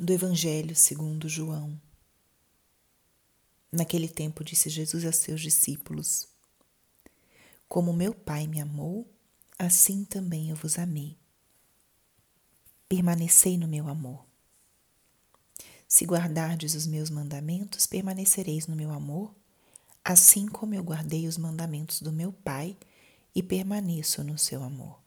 do Evangelho segundo João. Naquele tempo disse Jesus a seus discípulos: Como meu Pai me amou, assim também eu vos amei. Permanecei no meu amor. Se guardardes os meus mandamentos, permanecereis no meu amor, assim como eu guardei os mandamentos do meu Pai e permaneço no seu amor.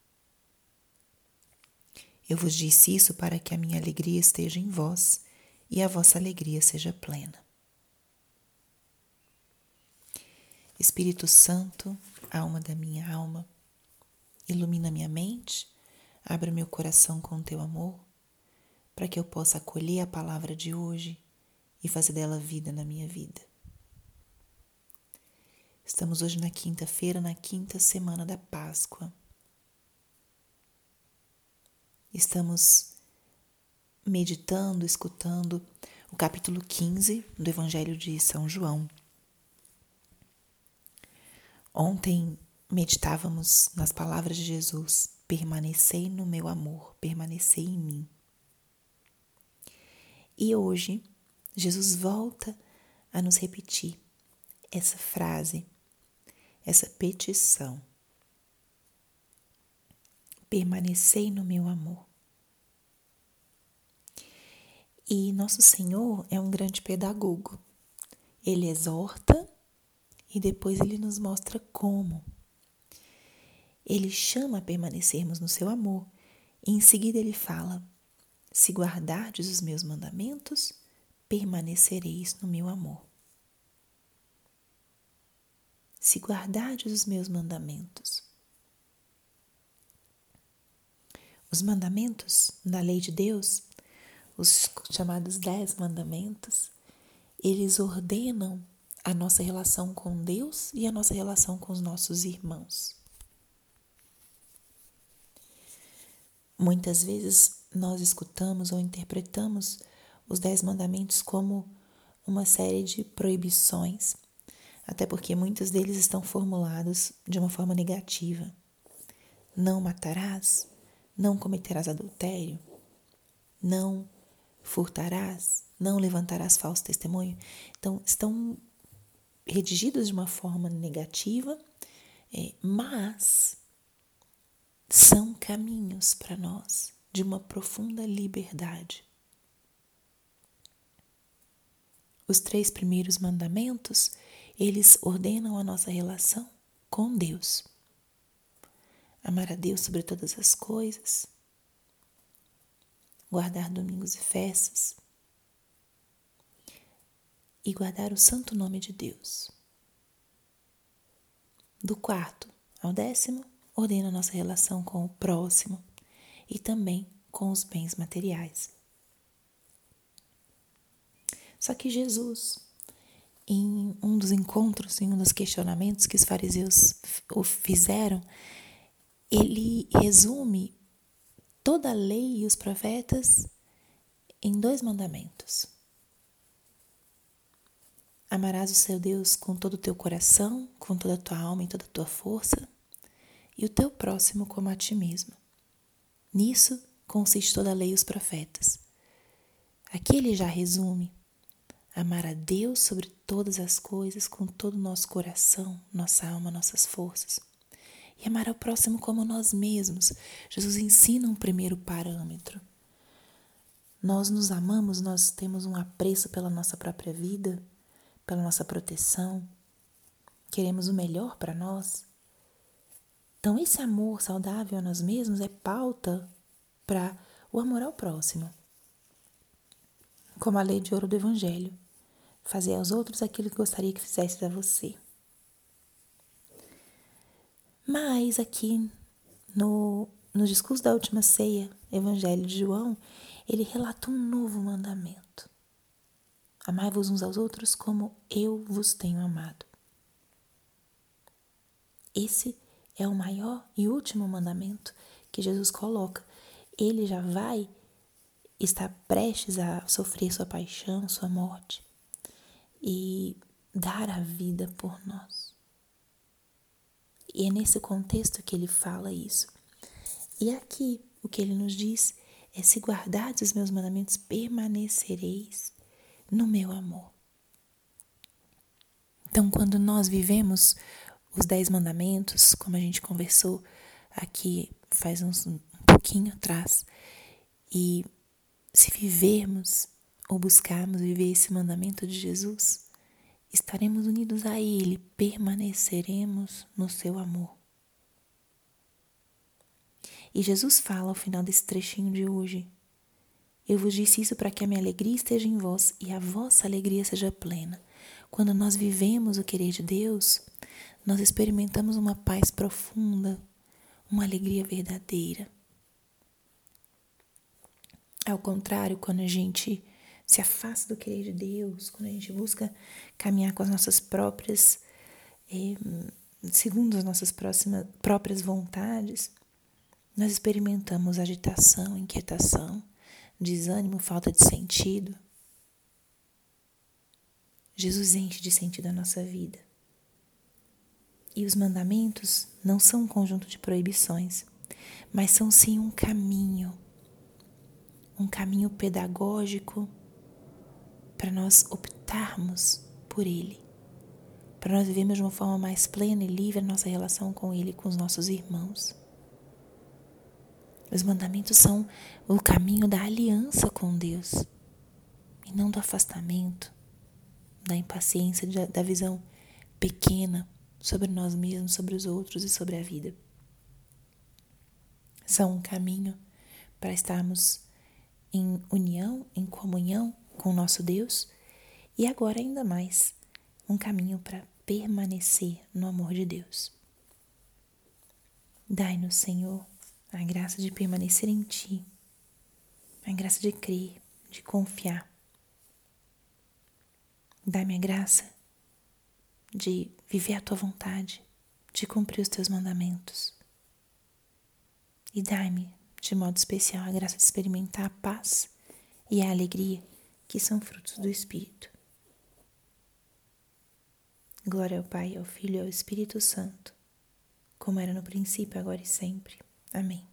Eu vos disse isso para que a minha alegria esteja em vós e a vossa alegria seja plena. Espírito Santo, alma da minha alma, ilumina minha mente, abre meu coração com teu amor, para que eu possa acolher a palavra de hoje e fazer dela vida na minha vida. Estamos hoje na quinta-feira, na quinta semana da Páscoa. Estamos meditando, escutando o capítulo 15 do Evangelho de São João. Ontem meditávamos nas palavras de Jesus: permanecei no meu amor, permanecei em mim. E hoje, Jesus volta a nos repetir essa frase, essa petição permanecei no meu amor. E nosso Senhor é um grande pedagogo. Ele exorta e depois ele nos mostra como. Ele chama a permanecermos no seu amor e em seguida ele fala: Se guardardes os meus mandamentos, permanecereis no meu amor. Se guardardes os meus mandamentos, Os mandamentos da lei de Deus, os chamados Dez Mandamentos, eles ordenam a nossa relação com Deus e a nossa relação com os nossos irmãos. Muitas vezes nós escutamos ou interpretamos os Dez Mandamentos como uma série de proibições, até porque muitos deles estão formulados de uma forma negativa. Não matarás, não cometerás adultério, não furtarás, não levantarás falso testemunho. Então, estão redigidos de uma forma negativa, é, mas são caminhos para nós de uma profunda liberdade. Os três primeiros mandamentos, eles ordenam a nossa relação com Deus amar a Deus sobre todas as coisas, guardar domingos e festas e guardar o santo nome de Deus. Do quarto ao décimo, ordena nossa relação com o próximo e também com os bens materiais. Só que Jesus, em um dos encontros, em um dos questionamentos que os fariseus o fizeram, ele resume toda a lei e os profetas em dois mandamentos. Amarás o seu Deus com todo o teu coração, com toda a tua alma e toda a tua força, e o teu próximo como a ti mesmo. Nisso consiste toda a lei e os profetas. Aqui ele já resume amar a Deus sobre todas as coisas, com todo o nosso coração, nossa alma, nossas forças e amar ao próximo como nós mesmos. Jesus ensina um primeiro parâmetro. Nós nos amamos, nós temos um apreço pela nossa própria vida, pela nossa proteção, queremos o melhor para nós. Então, esse amor saudável a nós mesmos é pauta para o amor ao próximo. Como a lei de ouro do Evangelho: fazer aos outros aquilo que gostaria que fizesse a você. Mas aqui no, no discurso da última ceia, Evangelho de João, ele relata um novo mandamento. Amai-vos uns aos outros como eu vos tenho amado. Esse é o maior e último mandamento que Jesus coloca. Ele já vai estar prestes a sofrer sua paixão, sua morte e dar a vida por nós. E é nesse contexto que ele fala isso. E aqui o que ele nos diz é se guardardes os meus mandamentos, permanecereis no meu amor. Então, quando nós vivemos os dez mandamentos, como a gente conversou aqui faz uns, um pouquinho atrás, e se vivermos ou buscarmos viver esse mandamento de Jesus, estaremos unidos a Ele, permaneceremos no seu amor. E Jesus fala ao final desse trechinho de hoje: Eu vos disse isso para que a minha alegria esteja em vós e a vossa alegria seja plena. Quando nós vivemos o querer de Deus, nós experimentamos uma paz profunda, uma alegria verdadeira. Ao contrário, quando a gente se afasta do querer de Deus, quando a gente busca caminhar com as nossas próprias, eh, segundo as nossas próximas, próprias vontades, nós experimentamos agitação, inquietação, desânimo, falta de sentido. Jesus enche de sentido a nossa vida. E os mandamentos não são um conjunto de proibições, mas são sim um caminho, um caminho pedagógico para nós optarmos por Ele, para nós vivermos de uma forma mais plena e livre a nossa relação com Ele e com os nossos irmãos. Os mandamentos são o caminho da aliança com Deus e não do afastamento, da impaciência, da visão pequena sobre nós mesmos, sobre os outros e sobre a vida. São um caminho para estarmos em união, em comunhão com o nosso Deus e agora ainda mais um caminho para permanecer no amor de Deus. Dai-nos, Senhor, a graça de permanecer em Ti, a graça de crer, de confiar. Dá-me a graça de viver a Tua vontade, de cumprir os Teus mandamentos. E dai-me, de modo especial, a graça de experimentar a paz e a alegria que são frutos do Espírito. Glória ao Pai, ao Filho e ao Espírito Santo, como era no princípio, agora e sempre. Amém.